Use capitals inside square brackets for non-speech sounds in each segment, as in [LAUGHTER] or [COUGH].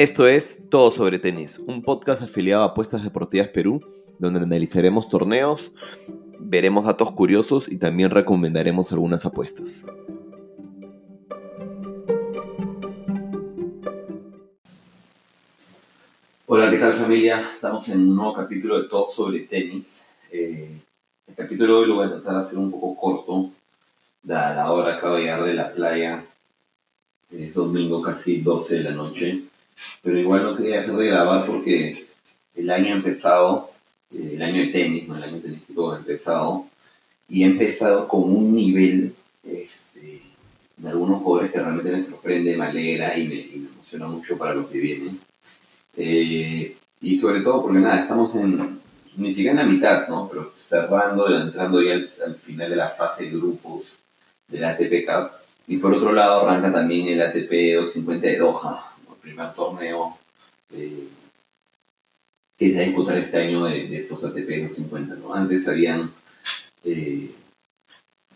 Esto es Todo sobre Tenis, un podcast afiliado a Apuestas Deportivas Perú, donde analizaremos torneos, veremos datos curiosos y también recomendaremos algunas apuestas. Hola, ¿qué tal familia? Estamos en un nuevo capítulo de Todo sobre Tenis. Eh, el capítulo de hoy lo voy a tratar de hacer un poco corto, dada la hora acabo de llegar de la playa, es domingo casi 12 de la noche pero igual no quería hacer de grabar porque el año empezado, eh, el año de tenis, no el año tenístico empezado, y ha empezado con un nivel este, de algunos jugadores que realmente me sorprende, me alegra y me, emociona mucho para lo que viene. Eh, y sobre todo porque nada, estamos en, ni siquiera en la mitad, ¿no? Pero cerrando, entrando ya al, al final de la fase de grupos del ATP Cup. Y por otro lado arranca también el ATP 250 de Doha, primer torneo eh, que se va a disputar este año de, estos ATP 250. ¿no? Antes habían eh,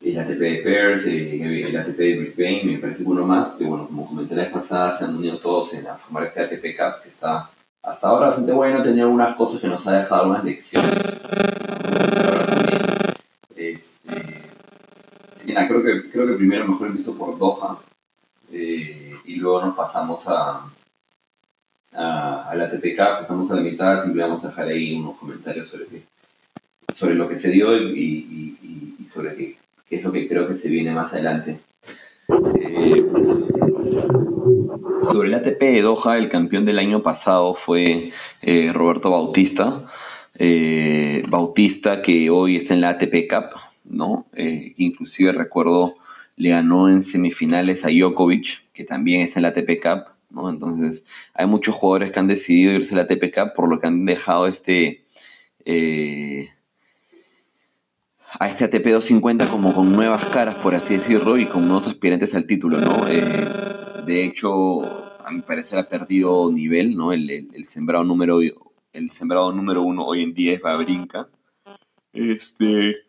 el ATP de Perth, eh, el ATP de Brisbane, me parece uno más, que bueno, como comenté la vez pasada, se han unido todos en formar este ATP Cup que está hasta ahora bastante bueno, tenía algunas cosas que nos ha dejado algunas lecciones. Este, sí, creo, que, creo que primero mejor empiezo por Doha y luego nos pasamos a, a, la TPK, a la mitad, siempre vamos a dejar ahí unos comentarios sobre, sobre lo que se dio y, sobre qué, es lo que creo que se viene más adelante. Eh, sobre el ATP de Doha, el campeón del año pasado fue eh, Roberto Bautista. Eh, Bautista que hoy está en la ATP Cup, ¿no? inclusive recuerdo le ganó en semifinales a Djokovic, que también está en la ATP Cup. Entonces, hay muchos jugadores que han decidido irse a la TPK por lo que han dejado este eh, a este ATP 250 como con nuevas caras, por así decirlo, y con nuevos aspirantes al título, ¿no? Eh, de hecho, a mi parecer ha perdido nivel, ¿no? El, sembrado número el sembrado número uno hoy en día es Babrinka. Este.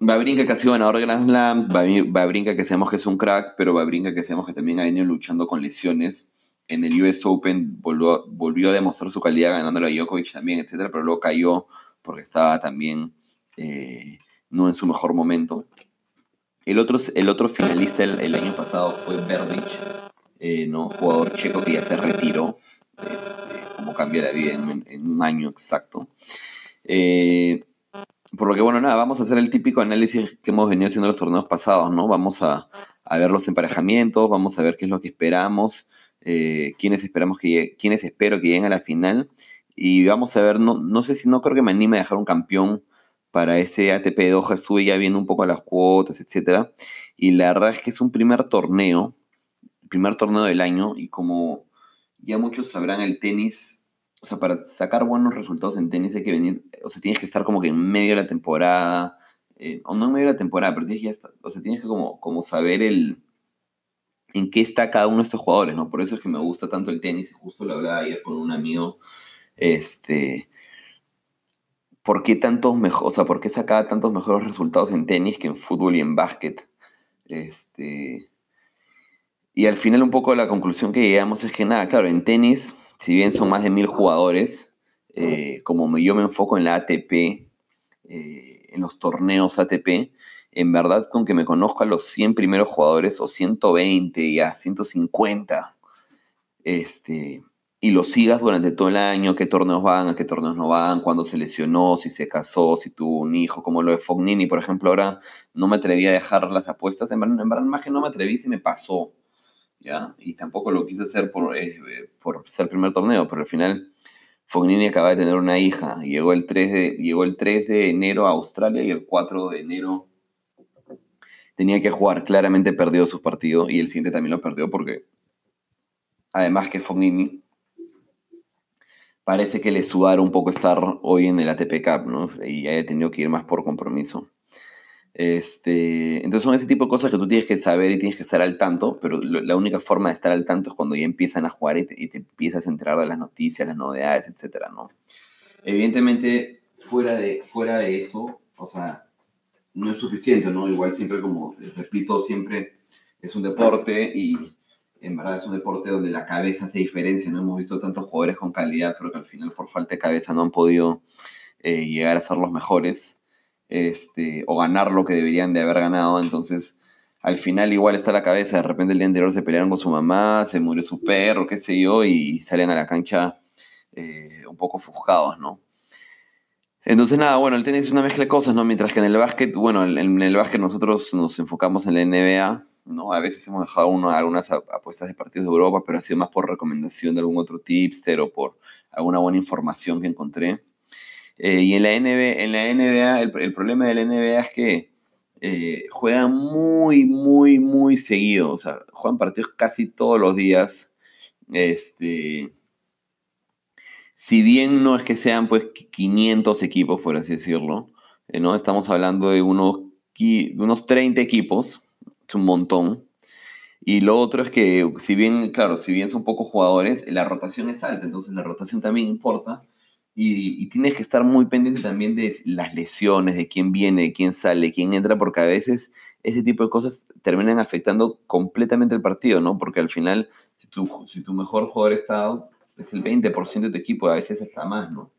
Babrinka que ha sido ganador de Grand Slam, Babrinka que sabemos que es un crack, pero Babrinka que sabemos que también ha venido luchando con lesiones en el US Open volvió, volvió a demostrar su calidad ganándole a Djokovic también, etcétera, pero luego cayó porque estaba también eh, no en su mejor momento. El otro, el otro finalista el, año pasado fue Verdic, eh, ¿no? jugador checo que ya se retiró, este, como cambia la vida en, un año exacto. Eh, por lo que, bueno, nada, vamos a hacer el típico análisis que hemos venido haciendo en los torneos pasados, ¿no? Vamos a, a ver los emparejamientos, vamos a ver qué es lo que esperamos, eh, quiénes esperamos que quiénes espero que lleguen a la final. Y vamos a ver, no, no sé si no creo que me anime a dejar un campeón para ese ATP de Doha. Estuve ya viendo un poco las cuotas, etcétera. Y la verdad es que es un primer torneo, primer torneo del año. Y como ya muchos sabrán, el tenis, o sea, para sacar buenos resultados en tenis hay que venir, o sea, tienes que estar como que en medio de la temporada, eh, o no en medio de la temporada, pero tienes que estar, o sea, tienes que como, como saber el, en qué está cada uno de estos jugadores, ¿no? Por eso es que me gusta tanto el tenis, justo lo hablaba ayer con un amigo, este, ¿por qué tantos mejor, o sea, por qué sacaba tantos mejores resultados en tenis que en fútbol y en básquet? Este, y al final un poco la conclusión que llegamos es que nada, claro, en tenis, si bien son más de mil jugadores, eh, como yo me enfoco en la ATP, eh, en los torneos ATP, en verdad con que me conozca a los 100 primeros jugadores o 120 ya 150 este, y los sigas durante todo el año, qué torneos van, a qué torneos no van, cuándo se lesionó, si se casó, si tuvo un hijo, como lo de Fognini, por ejemplo, ahora no me atreví a dejar las apuestas, en verdad, en verdad más que no me atreví, se me pasó, Y tampoco lo quise hacer por, eh, por ser primer torneo, pero al final Fognini acaba de tener una hija, llegó el 3 de, llegó el 3 de enero a Australia y el 4 de enero tenía que jugar, claramente perdió su partido y el siguiente también lo perdió porque además que Fognini parece que le sudaron un poco estar hoy en el ATP Cup, ¿no? Y haya tenido que ir más por compromiso. Este, entonces son ese tipo de cosas que tú tienes que saber y tienes que estar al tanto, pero la única forma de estar al tanto es cuando ya empiezan a jugar y te, empiezas a enterar de las noticias, las novedades, etcétera, ¿no? Evidentemente, fuera de, fuera de eso, o sea, no es suficiente, ¿no? Igual siempre, como repito, siempre es un deporte y, en verdad es un deporte donde la cabeza hace diferencia, no hemos visto tantos jugadores con calidad, pero que al final por falta de cabeza no han podido eh, llegar a ser los mejores este, o ganar lo que deberían de haber ganado, entonces al final igual está la cabeza, de repente el día anterior se pelearon con su mamá, se murió su perro, qué sé yo, y salen a la cancha eh, un poco ofuscados, ¿no? Entonces, nada, bueno, el tenis es una mezcla de cosas, ¿no? Mientras que en el básquet, bueno, en el básquet nosotros nos enfocamos en la NBA, ¿no? A veces hemos dejado uno, algunas apuestas de partidos de Europa, pero ha sido más por recomendación de algún otro tipster o por alguna buena información que encontré. Eh, y en la NBA, en la NBA el, problema de la NBA es que eh, juegan muy, muy, muy seguido. O sea, juegan partidos casi todos los días. Este, si bien no es que sean pues 500 equipos, por así decirlo, eh, ¿no? Estamos hablando de unos, de unos 30 equipos, es un montón. Y lo otro es que, si bien, claro, si bien son pocos jugadores, la rotación es alta, entonces la rotación también importa. Y, tienes que estar muy pendiente también de las lesiones, de quién viene, de quién sale, quién entra, porque a veces ese tipo de cosas terminan afectando completamente el partido, ¿no? Porque al final, si tu, si tu mejor jugador está es el 20% de tu equipo, a veces hasta más, ¿no?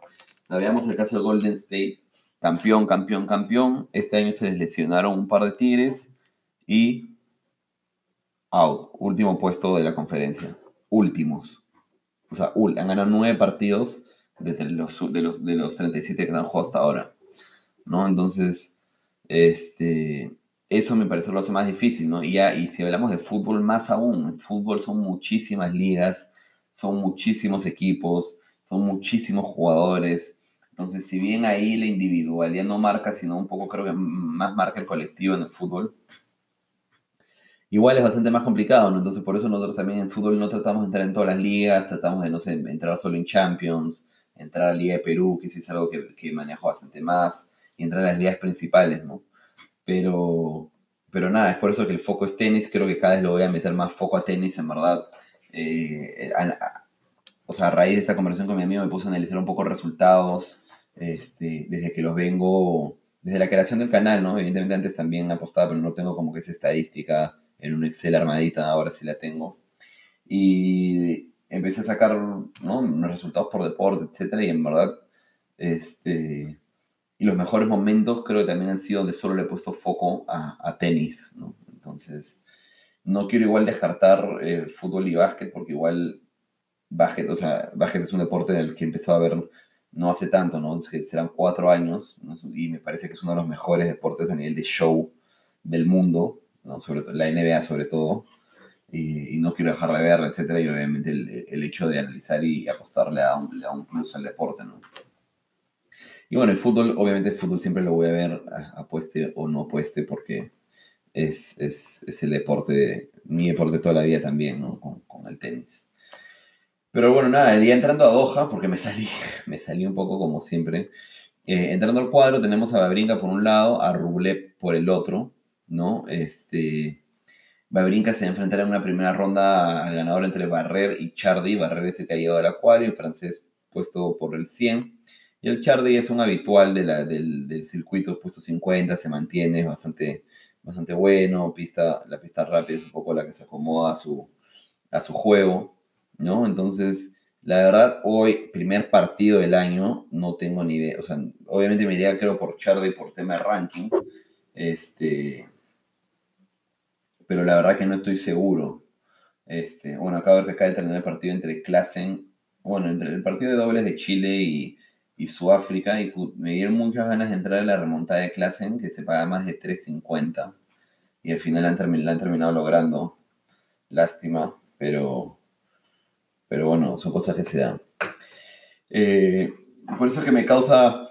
veamos el caso del Golden State, campeón, campeón, campeón. Este año se les lesionaron un par de Tigres y out, último puesto de la conferencia. Últimos. O sea, han ganado nueve partidos de los, de los, de los 37 que han jugado hasta ahora. ¿No? Entonces, este, eso me parece lo hace más difícil, ¿no? Y, ya, y si hablamos de fútbol, más aún. En fútbol son muchísimas ligas, son muchísimos equipos, son muchísimos jugadores. Entonces, si bien ahí la individualidad no marca, sino un poco creo que más marca el colectivo en el fútbol, igual es bastante más complicado, ¿no? Entonces, por eso nosotros también en fútbol no tratamos de entrar en todas las ligas, tratamos de, no entrar solo en Champions, entrar a la Liga de Perú, que sí es algo que, que manejo bastante más, y entrar a las ligas principales, ¿no? Pero, pero nada, es por eso que el foco es tenis, creo que cada vez lo voy a meter más foco a tenis, en verdad. Eh, o sea, a raíz de esta conversación con mi amigo me puse a analizar un poco resultados, este, desde que los vengo, desde la creación del canal, ¿no? Evidentemente antes también apostaba, pero no tengo como que esa estadística en un Excel armadita, ahora sí la tengo. Y empecé a sacar ¿no? resultados por deporte, etcétera, y en verdad, este, y los mejores momentos creo que también han sido donde solo le he puesto foco a, tenis, ¿no? Entonces, no quiero igual descartar eh, fútbol y básquet, porque igual básquet, o sea, básquet es un deporte del que he empezado a ver no hace tanto, ¿no? Serán cuatro años, y me parece que es uno de los mejores deportes a nivel de show del mundo, ¿no? Sobre la NBA sobre todo, y, no quiero dejar de verla, etcétera, y obviamente el, hecho de analizar y apostarle a un, a un plus al deporte, ¿no? Y bueno, el fútbol, obviamente el fútbol siempre lo voy a ver, apueste o no apueste, porque es, es, es el deporte, mi deporte toda la vida también, ¿no? Con, con, el tenis. Pero bueno, nada, ya entrando a Doha, porque me salí, [LAUGHS] me salí un poco como siempre. Eh, entrando al cuadro, tenemos a Babrinka por un lado, a Rublev por el otro, ¿no? Este, Babrinka se enfrentará en una primera ronda al ganador entre Barrer y Chardy. Barrer es el que ha llegado al acuario, en francés puesto por el 100. Y el Chardy es un habitual de la, del, circuito, puesto 50, se mantiene, bastante, bastante bueno. Pista, la pista rápida es un poco la que se acomoda a su, a su juego, ¿no? Entonces, la verdad, hoy, primer partido del año, no tengo ni idea. O sea, obviamente me iría, creo, por Chardy por tema de ranking. Este, pero la verdad que no estoy seguro. Este, bueno, acabo de ver acaba de terminar el partido entre Klassen, bueno, entre el partido de dobles de Chile y, y Sudáfrica, y me dieron muchas ganas de entrar en la remontada de Klassen, que se paga más de 3.50, y al final la han, terminado logrando. Lástima, pero, pero bueno, son cosas que se dan. Eh, por eso es que me causa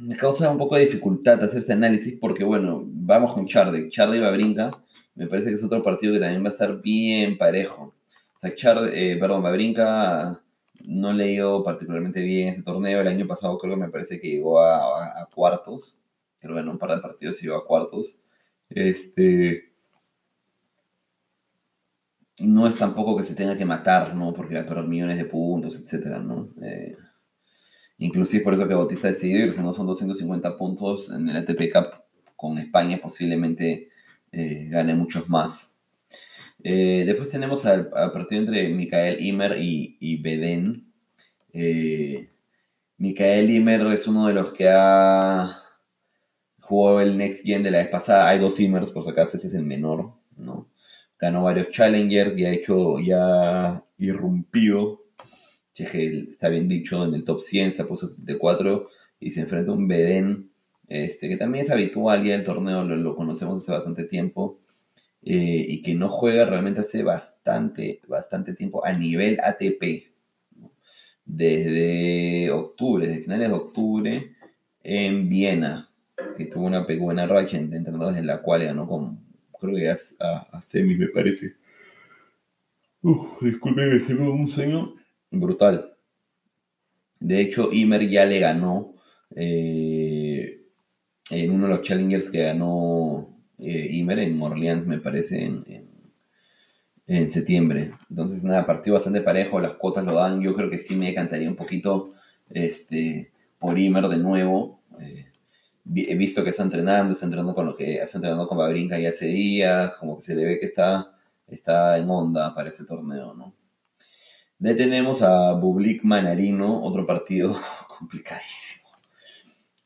me causa un poco de dificultad hacer ese análisis porque, bueno, vamos con Chardy. Chardy va brinca. Me parece que es otro partido que también va a estar bien parejo. O sea, Chardy, eh, perdón, Babrinka no le dio particularmente bien ese torneo. El año pasado creo que me parece que llegó a, cuartos. Creo que en un par de partidos llegó a cuartos. Este. No es tampoco que se tenga que matar, ¿no? Porque va a perder millones de puntos, etcétera, ¿no? Eh, Inclusive por eso que Bautista decidió irse, no son 250 puntos en el ATP Cup con España, posiblemente eh, gane muchos más. Eh, después tenemos al, partido entre Mikael Imer y, y Beden. Eh, Mikael Imer es uno de los que ha jugado el Next Gen de la vez pasada. Hay dos Imers, por si acaso, ese es el menor, ¿no? Ganó varios Challengers y ha hecho, ya irrumpido. Está bien dicho, en el top 100 se ha puesto 74 y se enfrenta a un Beden, este, que también es habitual ya el torneo, lo conocemos hace bastante tiempo. Eh, y que no juega realmente hace bastante, bastante tiempo a nivel ATP. Desde octubre, desde finales de octubre en Viena, que tuvo una buena racha entrenando desde la cual ganó con, creo que a, a, semis me parece. Disculpe tengo un sueño brutal. De hecho, Imer ya le ganó eh, en uno de los challengers que ganó eh, Imer en Orleans, me parece, en, en, septiembre. Entonces, nada, partido bastante parejo, las cuotas lo dan. Yo creo que sí me cantaría un poquito este, por Imer de nuevo. Eh, he visto que está entrenando, está entrenando con lo que está entrenando con Babrinka ya hace días, como que se le ve que está, está en onda para ese torneo, ¿no? De tenemos a Bublik Manarino, otro partido [LAUGHS] complicadísimo.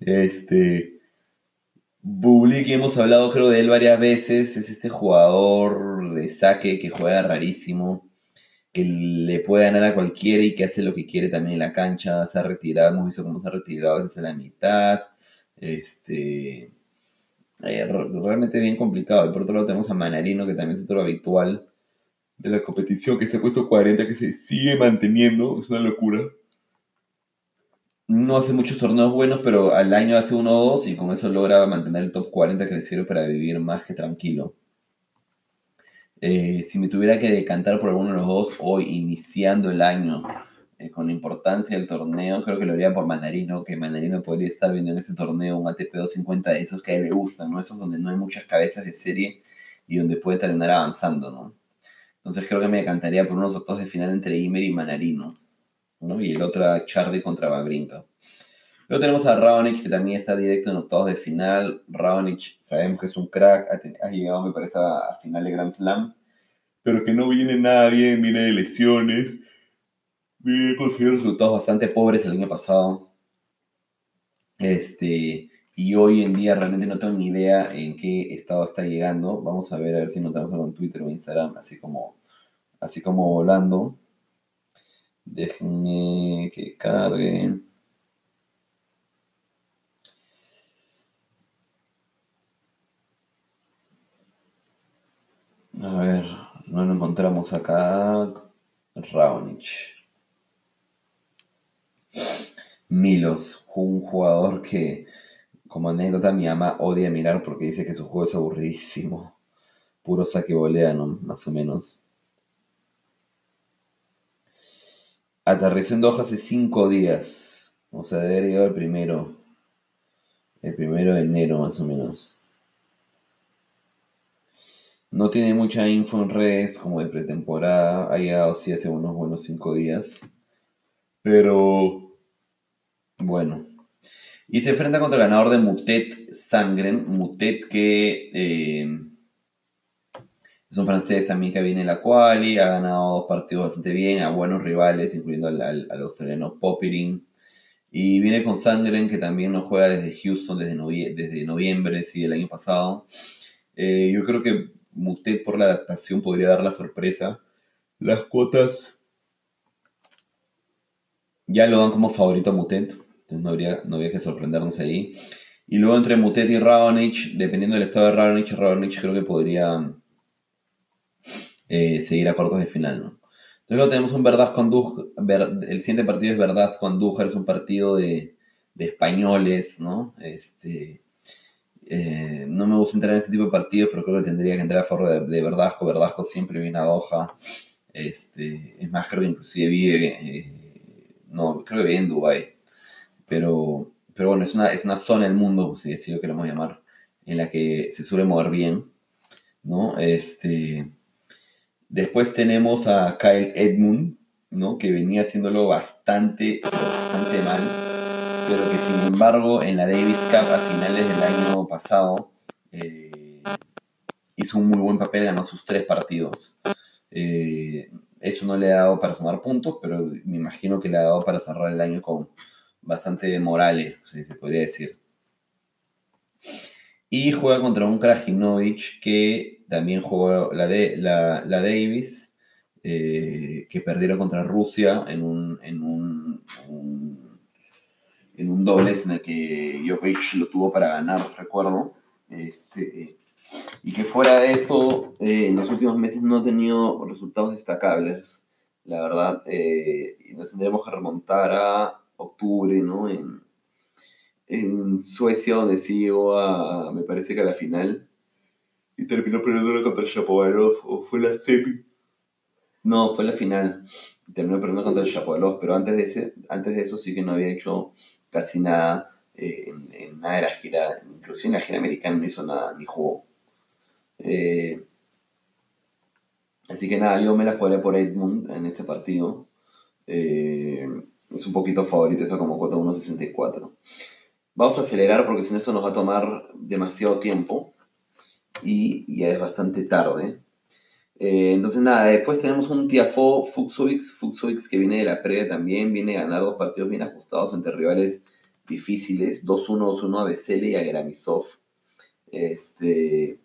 Este, Bublik, hemos hablado creo de él varias veces, es este jugador de saque que juega rarísimo, que le puede ganar a cualquiera y que hace lo que quiere también en la cancha, se ha retirado, hemos visto cómo se ha retirado a veces a la mitad, este, eh, realmente bien complicado. Y por otro lado tenemos a Manarino, que también es otro habitual de la competición, que se ha puesto 40, que se sigue manteniendo, es una locura no hace muchos torneos buenos, pero al año hace uno o dos y con eso logra mantener el top 40 que le sirve para vivir más que tranquilo. Eh, si me tuviera que decantar por alguno de los dos hoy, iniciando el año, eh, con la importancia del torneo, creo que lo haría por Mandarino, que Mandarino podría estar viendo en ese torneo un ATP 250 de esos que a él le gustan, ¿no? Esos donde no hay muchas cabezas de serie y donde puede terminar avanzando, ¿no? Entonces creo que me decantaría por unos octavos de final entre Imer y Manarino. Y el otro Chardy contra Babrinka. Luego tenemos a Raonic, que también está directo en octavos de final. Raonic, sabemos que es un crack, ha, llegado, me parece, a, final de Grand Slam, pero que no viene nada bien, viene de lesiones. Viene consiguiendo resultados bastante pobres el año pasado. Este, y hoy en día realmente no tengo ni idea en qué estado está llegando. Vamos a ver a ver si notamos algo en Twitter o Instagram, así como, así como volando. Déjenme que cargue. A ver, no lo encontramos acá. Raonic. Milos, un jugador que, como anécdota, mi ama odia mirar porque dice que su juego es aburridísimo. Puro saque boleano, más o menos. Aterrizó en Doha hace cinco días. O sea, debe haber llegado el primero. El primero de enero, más o menos. No tiene mucha info en redes como de pretemporada. Ha llegado sí hace unos buenos cinco días. Pero. Bueno. Y se enfrenta contra el ganador de Mutet Sangren. Mutet que. Eh, es un francés también que viene en la quali, ha ganado dos partidos bastante bien, a buenos rivales, incluyendo al, australiano Popirin. Y viene con Sandgren, que también no juega desde Houston desde, desde noviembre, sí, del año pasado. Eh, yo creo que Mutet por la adaptación podría dar la sorpresa. Las cuotas ya lo dan como favorito a Mutet, entonces no habría, no habría que sorprendernos ahí. Y luego entre Mutet y Raonic, dependiendo del estado de Raonic, Raonic creo que podría eh, seguir a cortos de final, ¿no? Entonces luego tenemos un Verdaz con el siguiente partido es Verdaz con es un partido de, españoles, ¿no? Este, eh, no me gusta entrar en este tipo de partidos, pero creo que tendría que entrar a favor de, de Verdasco. Verdasco siempre viene a Doha. Este, es más, creo que inclusive vive, eh, no, creo que vive en Dubai. Pero, pero bueno, es una, es una zona del mundo, si así lo queremos llamar, en la que se suele mover bien, ¿no? Este, Después tenemos a Kyle Edmund, ¿no? Que venía haciéndolo bastante, bastante mal. Pero que sin embargo en la Davis Cup a finales del año pasado eh, hizo un muy buen papel, ganó sus tres partidos. Eh, eso no le ha dado para sumar puntos, pero me imagino que le ha dado para cerrar el año con bastante morales, si se podría decir. Y juega contra un Krajinovic que también jugó la, de, la, Davis, eh, que perdieron contra Rusia en un, en un, en un dobles en el que Jokic lo tuvo para ganar, recuerdo. Este, y que fuera de eso, eh, en los últimos meses no ha tenido resultados destacables, la verdad. Eh, nos tendremos que remontar a octubre, ¿no? En, en Suecia, donde sí llegó a, me parece que a la final. Y terminó perdiendo contra Shapovalov, o fue la semi. No, fue la final. Terminó perdiendo contra el Shapovalov, pero antes de, ese, antes de eso sí que no había hecho casi nada. Eh, en, nada de la gira, inclusive en la gira americana no hizo nada, ni jugó. Eh, así que nada, yo me la jugaré por Edmund en ese partido. Eh, es un poquito favorito, eso como cuota 1.64. Vamos a acelerar porque si no esto nos va a tomar demasiado tiempo y ya es bastante tarde. Eh, entonces nada, después tenemos un Tiafo Fuxovic, Fuxovic que viene de la previa también, viene a ganar dos partidos bien ajustados entre rivales difíciles, 2-1, 2-1 a Besele y a Geramisov. Este,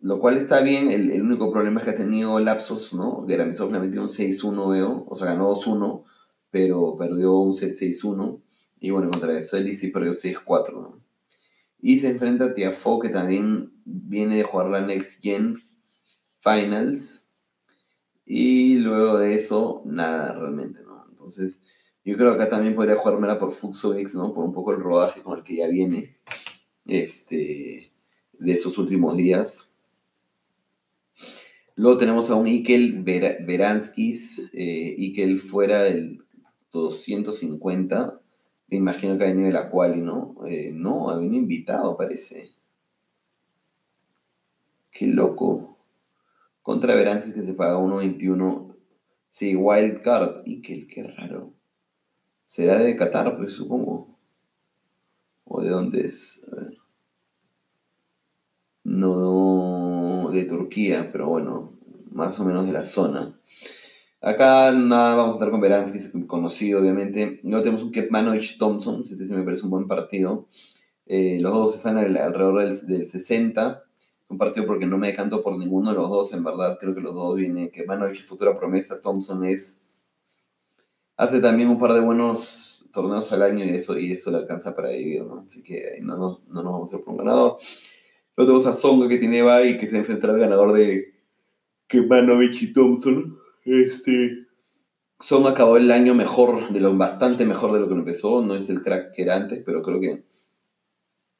lo cual está bien, el, único problema es que ha tenido lapsos, ¿no? Geramisov le metió un 6-1, veo, o sea, ganó 2-1, pero perdió un set 6-1. Y bueno, contra él sí perdió 6-4. Y se enfrenta a Tiafo, que también viene de jugar la Next Gen Finals. Y luego de eso, nada realmente, ¿no? Entonces, yo creo que acá también podría jugármela por Fuxovics, ¿no? Por un poco el rodaje con el que ya viene este, de esos últimos días. Luego tenemos a un Ikel Veranskis, eh, Ikel fuera del 250 me imagino que ha venido de la quali, ¿no? Eh, no, ha venido invitado, parece. Qué loco. Contra Verances que se paga 1.21. Sí, Wild Card. Y qué, qué raro. Será de Qatar, pues supongo. ¿O de dónde es? A ver. No, de Turquía, pero bueno, más o menos de la zona. Acá nada, vamos a estar con Veransky, es conocido obviamente. Luego tenemos un Kepmanovich Thompson, este me parece un buen partido. Eh, los dos están alrededor del, 60. Un partido porque no me decanto por ninguno de los dos, en verdad. Creo que los dos vienen. Kepmanovich futura promesa. Thompson es. Hace también un par de buenos torneos al año y eso, y eso le alcanza para vivir, ¿no? Así que no, no, no nos vamos a ir por un ganador. Luego tenemos a Songa que tiene y que se enfrentará al ganador de Kepmanovich y Thompson. Este, Son acabó el año mejor, de lo bastante mejor de lo que empezó. No es el crack que era antes, pero creo que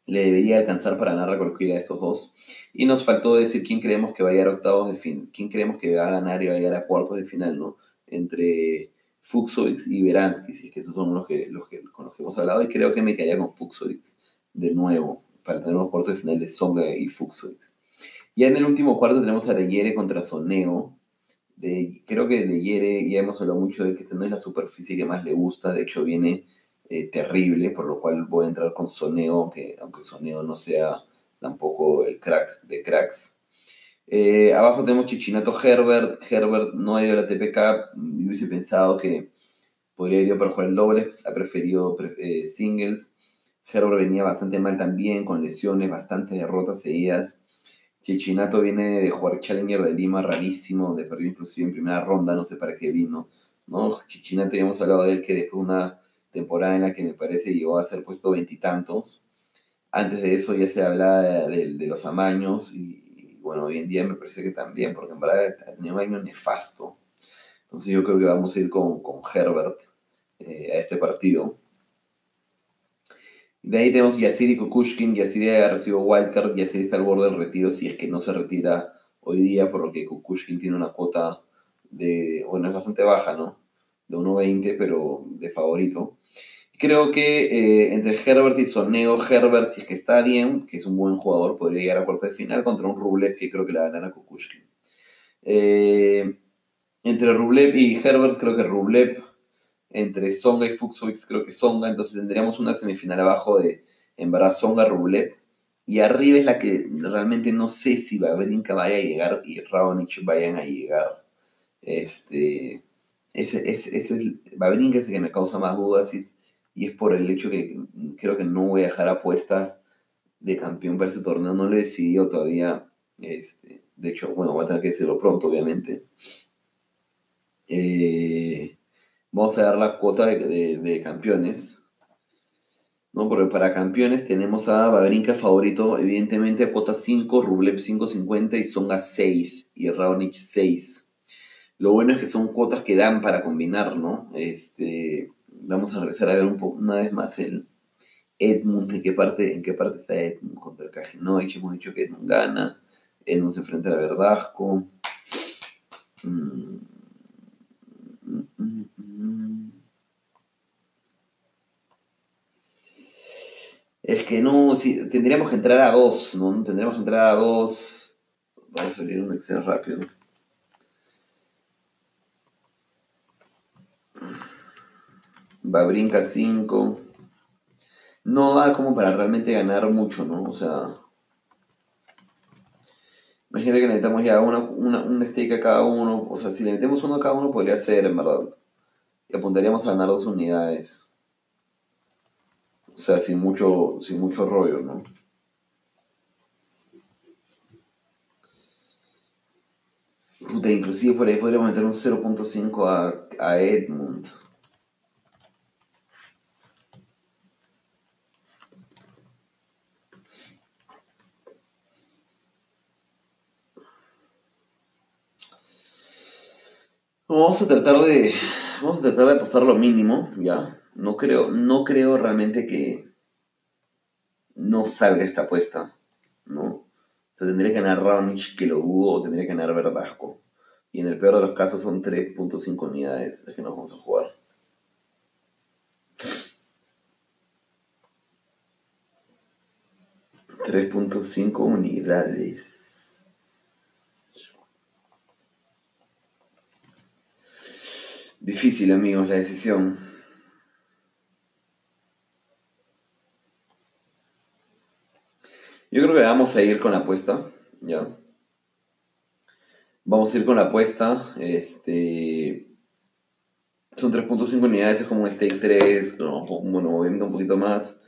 le debería alcanzar para ganar a cualquiera de estos dos. Y nos faltó decir quién creemos que va a llegar a octavos de fin, quién creemos que va a ganar y va a llegar a cuartos de final, ¿no? Entre Fuxovic y Veransky, si es que esos son los que, los que, con los que hemos hablado. Y creo que me quedaría con Fuxovic de nuevo, para tener unos cuartos de final de Songa y Fuxovic. Ya en el último cuarto tenemos a De contra Soneo creo que de Yere ya hemos hablado mucho de que esta no es la superficie que más le gusta, de hecho viene eh, terrible, por lo cual voy a entrar con Soneo, aunque, aunque Soneo no sea tampoco el crack de cracks. Eh, abajo tenemos Chichinato Herbert. Herbert no ha ido a la TPK. Yo hubiese pensado que podría ir para jugar el doble. Ha preferido eh, singles. Herbert venía bastante mal también, con lesiones, bastantes derrotas seguidas. Chichinato viene de jugar Challenger de Lima, rarísimo, de perdió inclusive en primera ronda, no sé para qué vino. ¿no? Chichinato, ya hemos hablado de él que después de una temporada en la que me parece llegó a ser puesto veintitantos. Antes de eso ya se hablaba de, los amaños y, bueno, hoy en día me parece que también, porque en verdad ha un año nefasto. Entonces yo creo que vamos a ir con, con Herbert eh, a este partido. De ahí tenemos Yasiri Kukushkin. Yasiri ha recibido wildcard. Yasiri está al borde del retiro si es que no se retira hoy día, por lo que Kukushkin tiene una cuota de, bueno, es bastante baja, ¿no? De 1.20, pero de favorito. Creo que eh, entre Herbert y Soneo, Herbert, si es que está bien, que es un buen jugador, podría llegar a cuarto de final contra un Rublev que creo que le va a ganar a Kukushkin. Eh, entre Rublev y Herbert, creo que Rublev entre Songa y Fuxovic, creo que Songa, entonces tendríamos una semifinal abajo de, en verdad, Songa Rublev. Y arriba es la que realmente no sé si Babrinka vaya a llegar y Raonic vayan a llegar. Este, ese, ese, ese Babrinka es el que me causa más dudas y es, por el hecho que creo que no voy a dejar apuestas de campeón para ese torneo. No lo he decidido todavía. Este, de hecho, bueno, voy a tener que decirlo pronto, obviamente. Eh, vamos a dar la cuota de, campeones. ¿no? Porque para campeones tenemos a Babrinka favorito, evidentemente a cuota 5, Rublev 5.50 y Songa 6 y Raonic 6. Lo bueno es que son cuotas que dan para combinar, ¿no? Este, vamos a regresar a ver un una vez más el Edmund, en qué parte, en qué parte está Edmund contra el Kajinovic, hemos dicho que Edmund gana, Edmund se enfrenta a Verdasco. Mm, es que no, si, tendríamos que entrar a dos, ¿no? Tendríamos que entrar a dos. Vamos a abrir un Excel rápido. Babrinka 5. No da como para realmente ganar mucho, ¿no? O sea. Imagínate que necesitamos ya una, un stake a cada uno. O sea, si le metemos uno a cada uno podría ser, en verdad. Y apuntaríamos a ganar dos unidades. O sea, sin mucho, sin mucho rollo, ¿no? Puta, inclusive por ahí podríamos meter un 0.5 a, a Edmund. Vamos a tratar de. Vamos a tratar de apostar lo mínimo, ya. No creo, no creo realmente que no salga esta apuesta, ¿no? O sea, tendría que ganar Raonic, que lo dudo, o tendría que ganar Verdasco. Y en el peor de los casos son 3.5 unidades de que nos vamos a jugar. ¿3.5 unidades? Difícil, amigos, la decisión. Yo creo que vamos a ir con la apuesta, ¿ya? Vamos a ir con la apuesta, este... Son 3.5 unidades, es como un stake 3, bueno, moviendo un poquito más,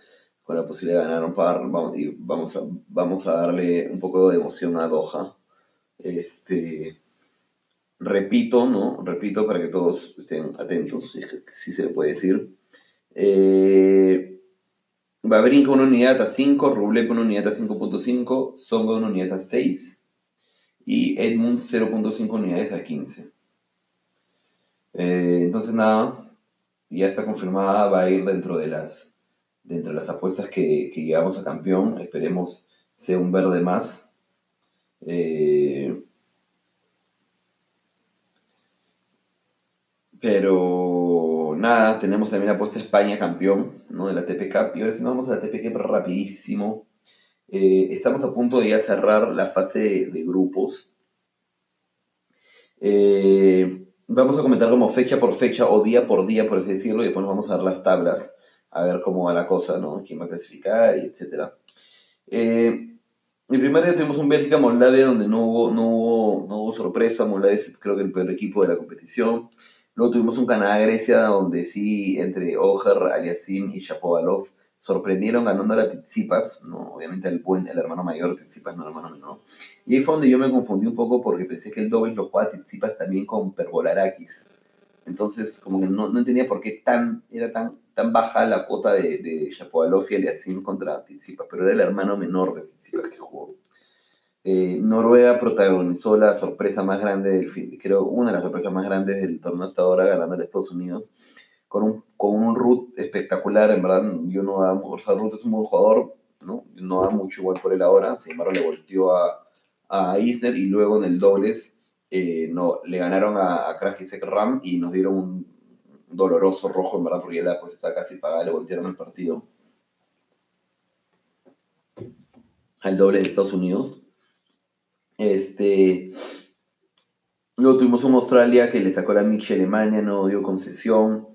con la posibilidad de ganar un par, vamos, y vamos a, vamos a darle un poco de emoción a Doha. Este repito, ¿no? Repito para que todos estén atentos, si, se le puede decir. Eh, brincar una unidad a 5, Rublev una unidad a 5.5, Songa una unidad a 6 y Edmund 0.5 unidades a 15. Eh, entonces nada, ya está confirmada, va a ir dentro de las, dentro de las apuestas que, que llevamos a campeón, esperemos sea un verde más. Eh, Pero nada, tenemos también la puesta España campeón ¿no? de la TP Cup. Y ahora si nos vamos a la TP Cup rapidísimo. Eh, estamos a punto de ya cerrar la fase de, grupos. Eh, vamos a comentar como fecha por fecha o día por día, por así decirlo, y después nos vamos a dar las tablas a ver cómo va la cosa, ¿no? Quién va a clasificar y etcétera. Eh, el primer día tuvimos un Bélgica-Moldavia donde no hubo, no, hubo, no hubo sorpresa. Moldavia es creo que el peor equipo de la competición. Luego tuvimos un Canadá-Grecia donde sí, entre Ojer, Aliasim y Shapovalov sorprendieron ganando a la ¿no? obviamente el, buen, el hermano mayor Tizipas, no el hermano menor. Y ahí fue donde yo me confundí un poco porque pensé que el doble lo jugaba Tizipas también con Pervolarakis. Entonces, como que no, no, entendía por qué tan, era tan, tan baja la cuota de, de Shapovalov y Aliasim contra Tizipas, pero era el hermano menor de Tizipas que jugó. Eh, Noruega protagonizó la sorpresa más grande creo una de las sorpresas más grandes del torneo hasta ahora, ganando a Estados Unidos, con un, con un root espectacular, en verdad, yo no da, o sea, Root es un buen jugador, ¿no? No da mucho igual por él ahora, sin embargo le volteó a, a Isner y luego en el dobles eh, no, le ganaron a, a Krajicek Ram y nos dieron un doloroso rojo, en verdad, porque ya pues está casi pagada, le voltearon el partido al doble de Estados Unidos. Este, luego tuvimos un Australia que le sacó la Michi Alemania, no dio concesión.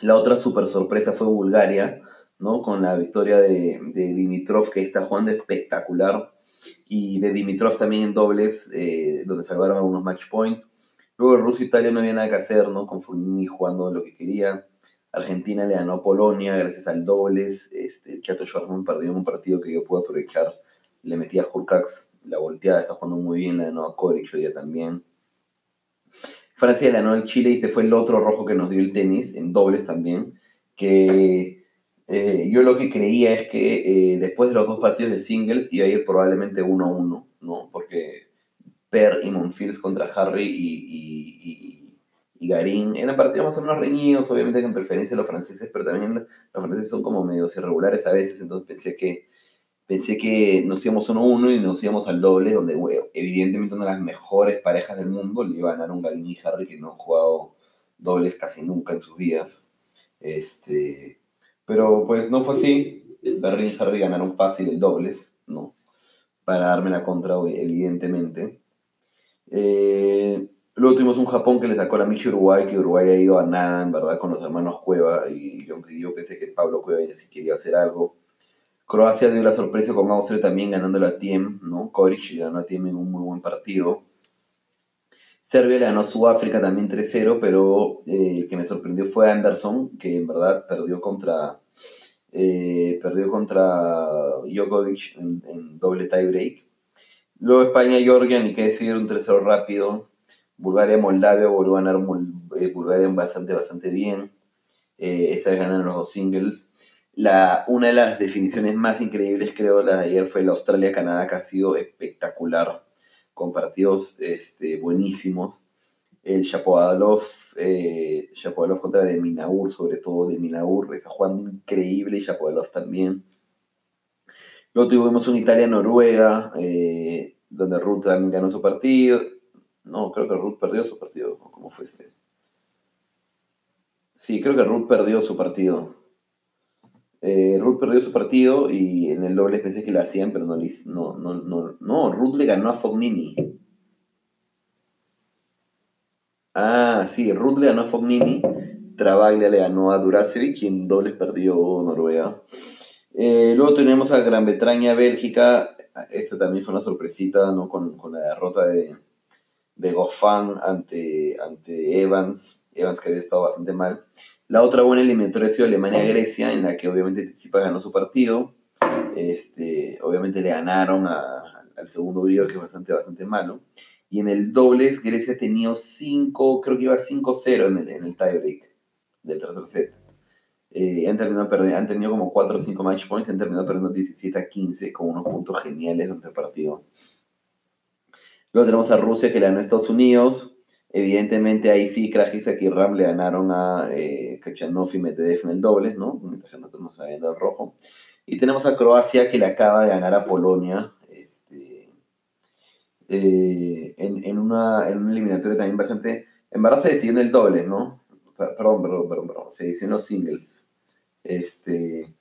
La otra super sorpresa fue Bulgaria, ¿no? Con la victoria de, de Dimitrov, que está jugando espectacular, y de Dimitrov también en dobles, eh, donde salvaron algunos match points. Luego Rusia-Italia no había nada que hacer, ¿no? Con Fognini jugando lo que quería. Argentina le ganó a Polonia gracias al dobles. Este, Chato perdió un partido que yo pude aprovechar. Le metí a Hulkax la volteada, está jugando muy bien, le ganó a Koric hoy día también. Francia ganó al Chile y este fue el otro rojo que nos dio el tenis, en dobles también, que eh, yo lo que creía es que eh, después de los dos partidos de singles iba a ir probablemente 1-1, ¿no? Porque Per y Monfils contra Harry y, y, Garín eran partidos más o menos reñidos, obviamente en preferencia los franceses, pero también los franceses son como medios irregulares a veces, entonces pensé que pensé que nos íbamos 1-1 y nos íbamos al doble, donde evidentemente una de las mejores parejas del mundo le iba a ganar un Garín y Harry que no han jugado dobles casi nunca en sus vidas. Este, pero pues no fue así. Garín y Harry ganaron fácil el dobles, ¿no? Para darme la contra, evidentemente. Eh, luego tuvimos un Japón que le sacó la Michi Uruguay, que Uruguay ha ido a nada, en verdad, con los hermanos Cueva. Y yo, yo pensé que Pablo Cueva ya sí quería hacer algo Croacia dio la sorpresa con Austria también ganándolo a Tiem, ¿no? Koric ganó a Tiem en un muy buen partido. Serbia le ganó a Sudáfrica también 3-0, pero eh, el que me sorprendió fue Anderson, que en verdad perdió contra, eh, perdió contra Djokovic en, doble tiebreak. Luego España, Georgia, ni que decir, un 3-0 rápido. Bulgaria, Moldavia, volvió a ganar eh, Bulgaria bastante, bastante bien. esa vez ganaron los dos singles una de las definiciones más increíbles, creo, la de ayer fue la Australia-Canadá, que ha sido espectacular, con partidos este, buenísimos. El Shapovalov, eh, contra de Minaur, sobre todo de Minaur, está jugando increíble y Shapovalov también. Luego tuvimos un Italia-Noruega, eh, donde Ruth también ganó su partido. No, creo que Ruth perdió su partido. ¿Cómo fue este? Sí, creo que Ruth perdió su partido. Eh, Ruth perdió su partido y en el doble pensé que la hacían, pero no, no, no, no, no, Ruth le ganó a Fognini. Ah, sí, Ruth le ganó a Fognini, Travaglia le ganó a Duracevic y en dobles perdió Noruega. Eh, luego tenemos a Gran Bretaña, Bélgica. Esta también fue una sorpresita, ¿no? Con, con la derrota de, de Goffin ante, ante Evans. Evans que había estado bastante mal. La otra buena eliminatoria ha sido Alemania-Grecia, en la que obviamente Tsitsipas ganó su partido. Este, obviamente le ganaron al segundo griego, que es bastante, bastante malo. Y en el dobles, Grecia tenido 5, creo que iba 5-0 en el, en el tiebreak del tercer set. Eh, han, terminado perdiendo, han tenido como 4 o 5 match points, han terminado perdiendo 17 a 15 con unos puntos geniales durante el partido. Luego tenemos a Rusia que le ganó a Estados Unidos. Evidentemente ahí sí Krajicek y Ram le ganaron a eh, Kachanov y Medvedev en el doble, ¿no? Mientras que nosotros nos habían dado el rojo. Y tenemos a Croacia que le acaba de ganar a Polonia este, eh, en, en, una, en una eliminatoria también bastante... En verdad se decidió en el doble, ¿no? Perdón, perdón, perdón, perdón. Se decidió en los singles. Este,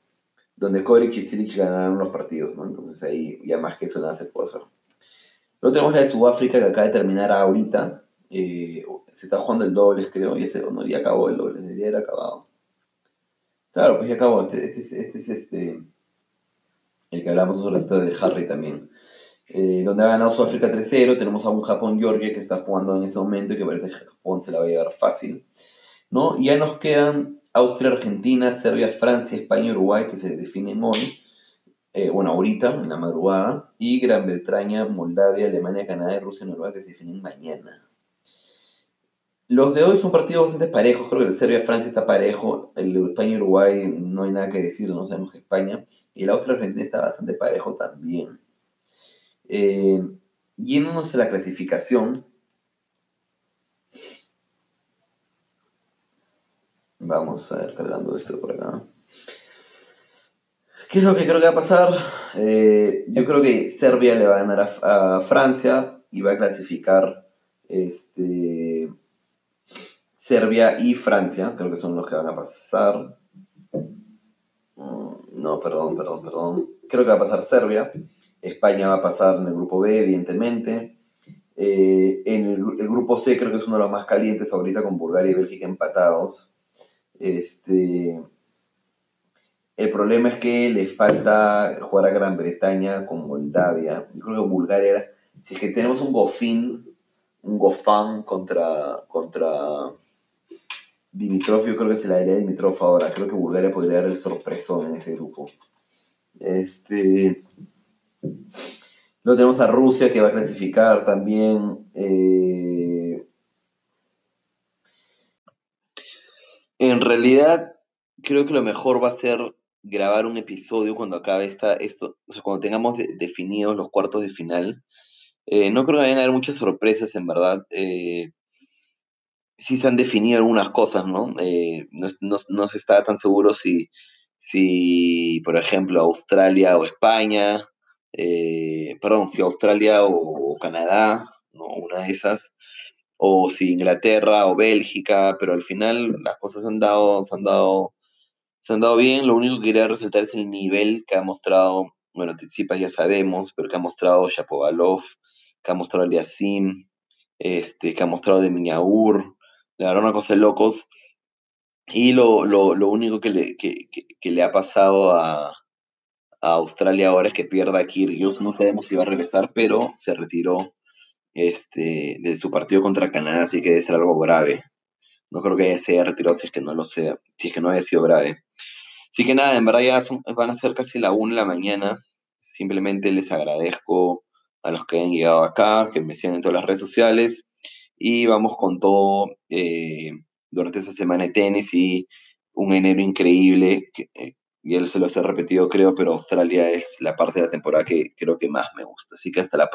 donde Koric y Silic ganaron los partidos, ¿no? Entonces ahí ya más que eso nada se puede hacer. Luego tenemos la de Sudáfrica que acaba de terminar ahorita eh, se está jugando el doble, creo, y ese ya acabó el doble, debería haber acabado. Claro, pues ya acabó. Este, este, este es este, el que hablamos sobre esto de Harry también. Eh, donde ha ganado Sudáfrica 3-0. Tenemos a un Japón-Georgia que está jugando en ese momento y que parece que Japón se la va a llevar fácil. ¿no? Ya nos quedan Austria, Argentina, Serbia, Francia, España, Uruguay que se definen hoy. Eh, bueno, ahorita, en la madrugada. Y Gran Bretaña, Moldavia, Alemania, Canadá y Rusia, Noruega que se definen mañana. Los de hoy son partidos bastante parejos, creo que el Serbia-Francia está parejo, el España-Uruguay no hay nada que decir, no sabemos que España, y el Austria-Argentina está bastante parejo también. Eh, yéndonos a la clasificación, vamos a ver cargando esto por acá. ¿Qué es lo que creo que va a pasar? Eh, yo creo que Serbia le va a ganar a Francia y va a clasificar este Serbia y Francia, creo que son los que van a pasar. Mm, no, perdón, perdón, perdón. Creo que va a pasar Serbia. España va a pasar en el grupo B, evidentemente. Eh, en el, grupo C creo que es uno de los más calientes ahorita con Bulgaria y Bélgica empatados. Este, El problema es que le falta jugar a Gran Bretaña con Moldavia. Yo creo que Bulgaria era... Si es que tenemos un Gofín, un Gofán contra, contra Dimitrov, yo creo que se la daría Dimitrov ahora. Creo que Bulgaria podría dar el sorpresón en ese grupo. Este. Luego tenemos a Rusia que va a clasificar también. Eh, en realidad, creo que lo mejor va a ser grabar un episodio cuando acabe esta, esto, o sea, cuando tengamos definidos los cuartos de final. Eh, no creo que vayan a haber muchas sorpresas, en verdad. Eh, sí se han definido algunas cosas, ¿no? Eh, no, se está tan seguro si, si, por ejemplo, Australia o España, eh, perdón, si Australia o, Canadá, ¿no? Una de esas, o si Inglaterra o Bélgica, pero al final las cosas han dado, se han dado, se han dado bien. Lo único que quería resaltar es el nivel que ha mostrado, bueno, Tsitsipas ya sabemos, pero que ha mostrado Shapovalov, que ha mostrado Aliasim, este, que ha mostrado de Miñaur, la verdad, una cosa de locos. Y lo, único que le, le ha pasado a, Australia ahora es que pierda a Kyrgios. No sabemos si va a regresar, pero se retiró este, de su partido contra Canadá, así que debe ser algo grave. No creo que se haya retirado si es que no lo sea, si es que no haya sido grave. Así que nada, en verdad ya van a ser casi la 1 de la mañana. Simplemente les agradezco a los que han llegado acá, que me sigan en todas las redes sociales y vamos con todo eh, durante esta semana de tenis y un enero increíble, eh, ya se los he repetido creo, pero Australia es la parte de la temporada que creo que más me gusta. Así que hasta la próxima.